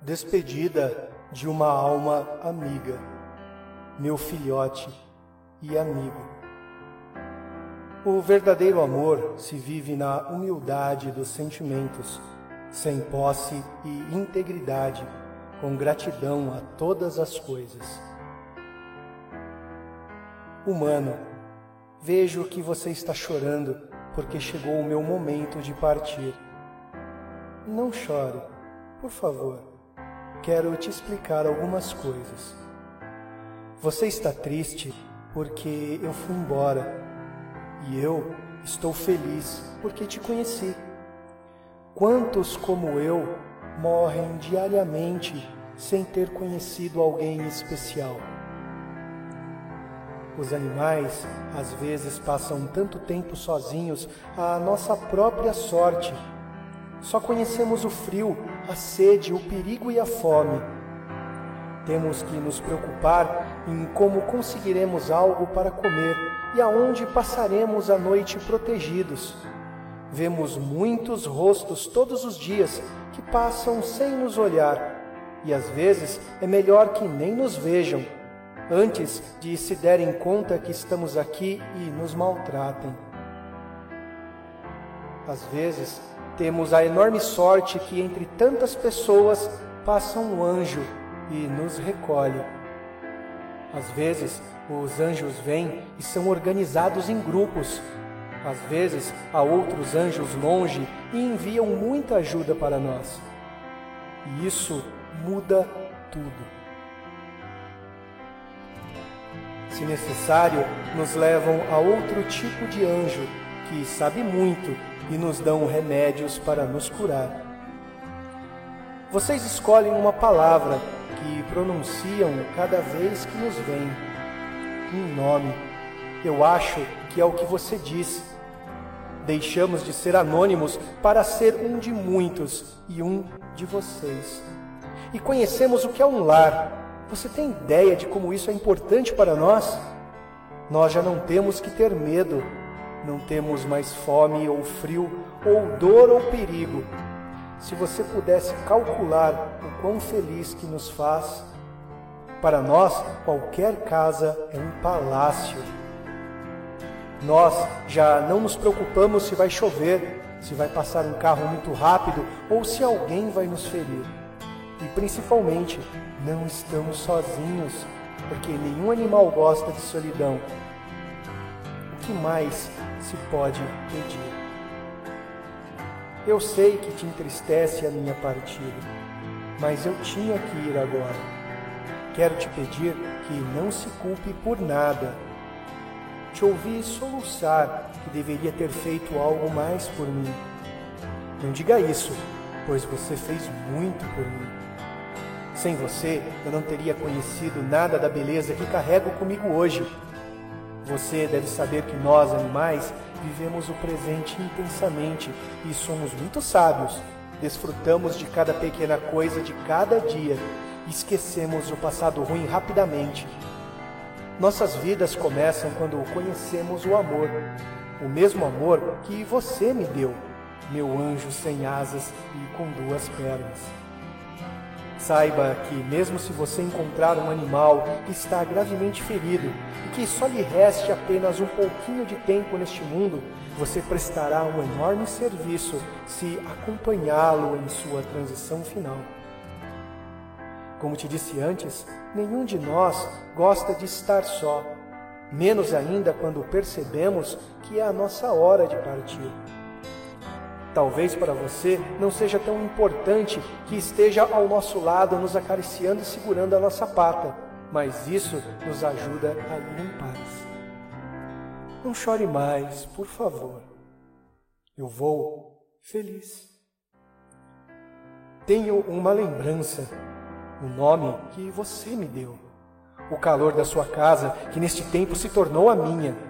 Despedida de uma alma amiga, meu filhote e amigo. O verdadeiro amor se vive na humildade dos sentimentos, sem posse e integridade, com gratidão a todas as coisas. Humano, vejo que você está chorando porque chegou o meu momento de partir. Não chore, por favor. Quero te explicar algumas coisas. Você está triste porque eu fui embora e eu estou feliz porque te conheci. Quantos como eu morrem diariamente sem ter conhecido alguém especial? Os animais às vezes passam tanto tempo sozinhos à nossa própria sorte. Só conhecemos o frio, a sede, o perigo e a fome. Temos que nos preocupar em como conseguiremos algo para comer e aonde passaremos a noite protegidos. Vemos muitos rostos todos os dias que passam sem nos olhar, e às vezes é melhor que nem nos vejam antes de se derem conta que estamos aqui e nos maltratem. Às vezes, temos a enorme sorte que entre tantas pessoas passa um anjo e nos recolhe. Às vezes, os anjos vêm e são organizados em grupos. Às vezes, há outros anjos longe e enviam muita ajuda para nós. E isso muda tudo. se necessário, nos levam a outro tipo de anjo que sabe muito e nos dão remédios para nos curar. Vocês escolhem uma palavra que pronunciam cada vez que nos vem. Um nome. Eu acho que é o que você diz. Deixamos de ser anônimos para ser um de muitos e um de vocês. E conhecemos o que é um lar, você tem ideia de como isso é importante para nós? Nós já não temos que ter medo, não temos mais fome ou frio, ou dor ou perigo. Se você pudesse calcular o quão feliz que nos faz, para nós qualquer casa é um palácio. Nós já não nos preocupamos se vai chover, se vai passar um carro muito rápido ou se alguém vai nos ferir. E principalmente, não estamos sozinhos, porque nenhum animal gosta de solidão. O que mais se pode pedir? Eu sei que te entristece a minha partida, mas eu tinha que ir agora. Quero te pedir que não se culpe por nada. Te ouvi soluçar que deveria ter feito algo mais por mim. Não diga isso, pois você fez muito por mim. Sem você, eu não teria conhecido nada da beleza que carrego comigo hoje. Você deve saber que nós, animais, vivemos o presente intensamente e somos muito sábios. Desfrutamos de cada pequena coisa de cada dia e esquecemos o passado ruim rapidamente. Nossas vidas começam quando conhecemos o amor, o mesmo amor que você me deu, meu anjo sem asas e com duas pernas. Saiba que, mesmo se você encontrar um animal que está gravemente ferido e que só lhe reste apenas um pouquinho de tempo neste mundo, você prestará um enorme serviço se acompanhá-lo em sua transição final. Como te disse antes, nenhum de nós gosta de estar só, menos ainda quando percebemos que é a nossa hora de partir. Talvez para você não seja tão importante que esteja ao nosso lado, nos acariciando e segurando a nossa pata, mas isso nos ajuda a ir em paz. Não chore mais, por favor. Eu vou feliz. Tenho uma lembrança, o nome que você me deu, o calor da sua casa que neste tempo se tornou a minha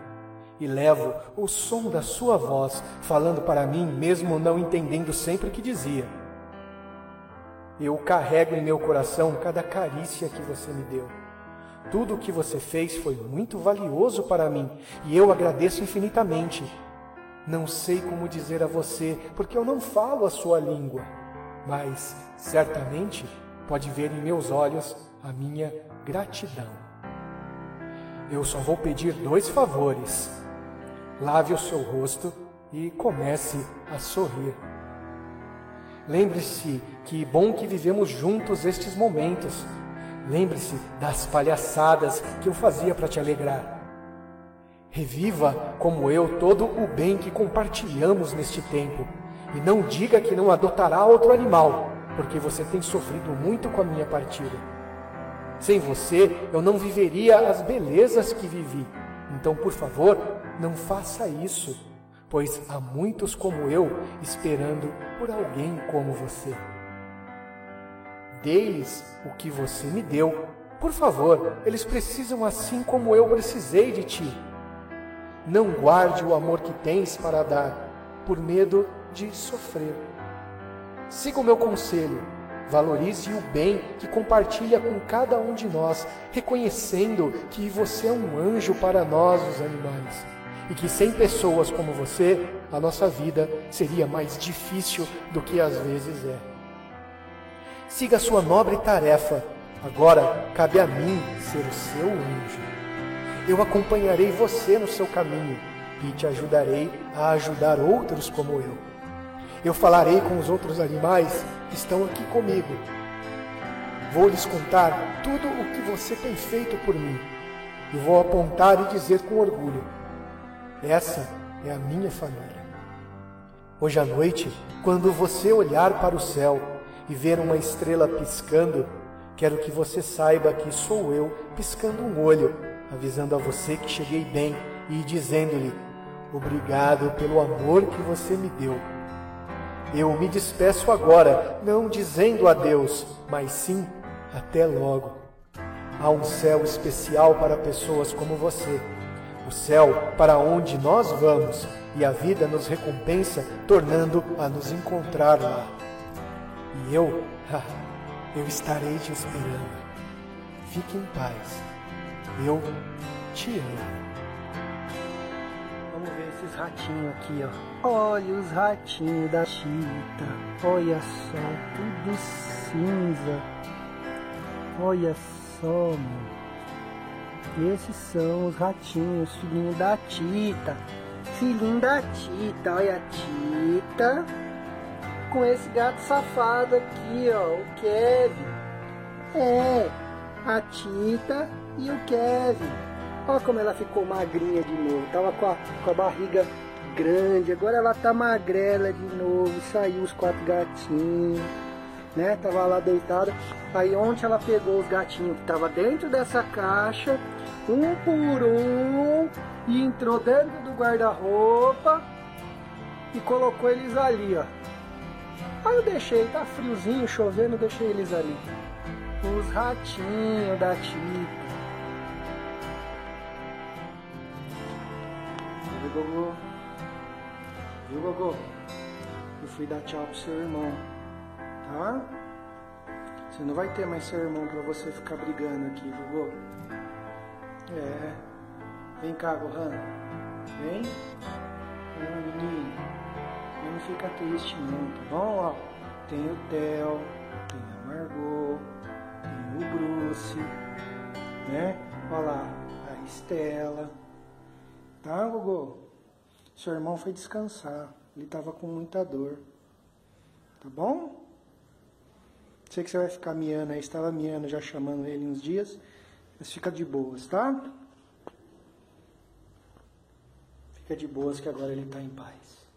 e levo o som da sua voz falando para mim, mesmo não entendendo sempre o que dizia. Eu carrego em meu coração cada carícia que você me deu. Tudo o que você fez foi muito valioso para mim e eu agradeço infinitamente. Não sei como dizer a você, porque eu não falo a sua língua, mas certamente pode ver em meus olhos a minha gratidão. Eu só vou pedir dois favores. Lave o seu rosto e comece a sorrir. Lembre-se que bom que vivemos juntos estes momentos. Lembre-se das palhaçadas que eu fazia para te alegrar. Reviva, como eu, todo o bem que compartilhamos neste tempo. E não diga que não adotará outro animal, porque você tem sofrido muito com a minha partida. Sem você, eu não viveria as belezas que vivi. Então, por favor, não faça isso, pois há muitos como eu esperando por alguém como você. Deis o que você me deu. Por favor, eles precisam assim como eu precisei de ti. Não guarde o amor que tens para dar, por medo de sofrer. Siga o meu conselho. Valorize o bem que compartilha com cada um de nós, reconhecendo que você é um anjo para nós, os animais, e que sem pessoas como você, a nossa vida seria mais difícil do que às vezes é. Siga a sua nobre tarefa. Agora cabe a mim ser o seu anjo. Eu acompanharei você no seu caminho e te ajudarei a ajudar outros como eu. Eu falarei com os outros animais que estão aqui comigo. Vou lhes contar tudo o que você tem feito por mim e vou apontar e dizer com orgulho: essa é a minha família. Hoje à noite, quando você olhar para o céu e ver uma estrela piscando, quero que você saiba que sou eu piscando um olho avisando a você que cheguei bem e dizendo-lhe: Obrigado pelo amor que você me deu. Eu me despeço agora, não dizendo adeus, mas sim até logo. Há um céu especial para pessoas como você, o céu para onde nós vamos e a vida nos recompensa, tornando a nos encontrar lá. E eu, eu estarei te esperando. Fique em paz. Eu te amo. Vamos ver esses ratinhos aqui, ó. Olha os ratinhos da Chita. Olha só, tudo cinza. Olha só, mano. Esses são os ratinhos, filhinho da Tita. Filhinho da Tita, olha a Tita. Com esse gato safado aqui, ó, o Kevin. É, a Tita e o Kevin. Olha como ela ficou magrinha de novo. Tava com a, com a barriga grande, agora ela tá magrela de novo. Saiu os quatro gatinhos, né? Tava lá deitada. Aí ontem ela pegou os gatinhos que tava dentro dessa caixa, um por um, e entrou dentro do guarda-roupa e colocou eles ali, ó. Aí eu deixei, tá friozinho, chovendo, deixei eles ali. Os ratinhos da Tita. Oi, Gogô. Viu, Gogô? Eu fui dar tchau pro seu irmão, tá? Você não vai ter mais seu irmão pra você ficar brigando aqui, Gogô. É. Vem cá, Gohan. Vem. Ah, menino. Não fica triste não, tá bom? Ó, tem o Theo, tem a Margot, tem o Bruce, né? Olha lá, a Estela. Tá, Gogô? Seu irmão foi descansar. Ele estava com muita dor. Tá bom? Sei que você vai ficar miando aí. Estava miando já chamando ele uns dias. Mas fica de boas, tá? Fica de boas que agora ele está em paz.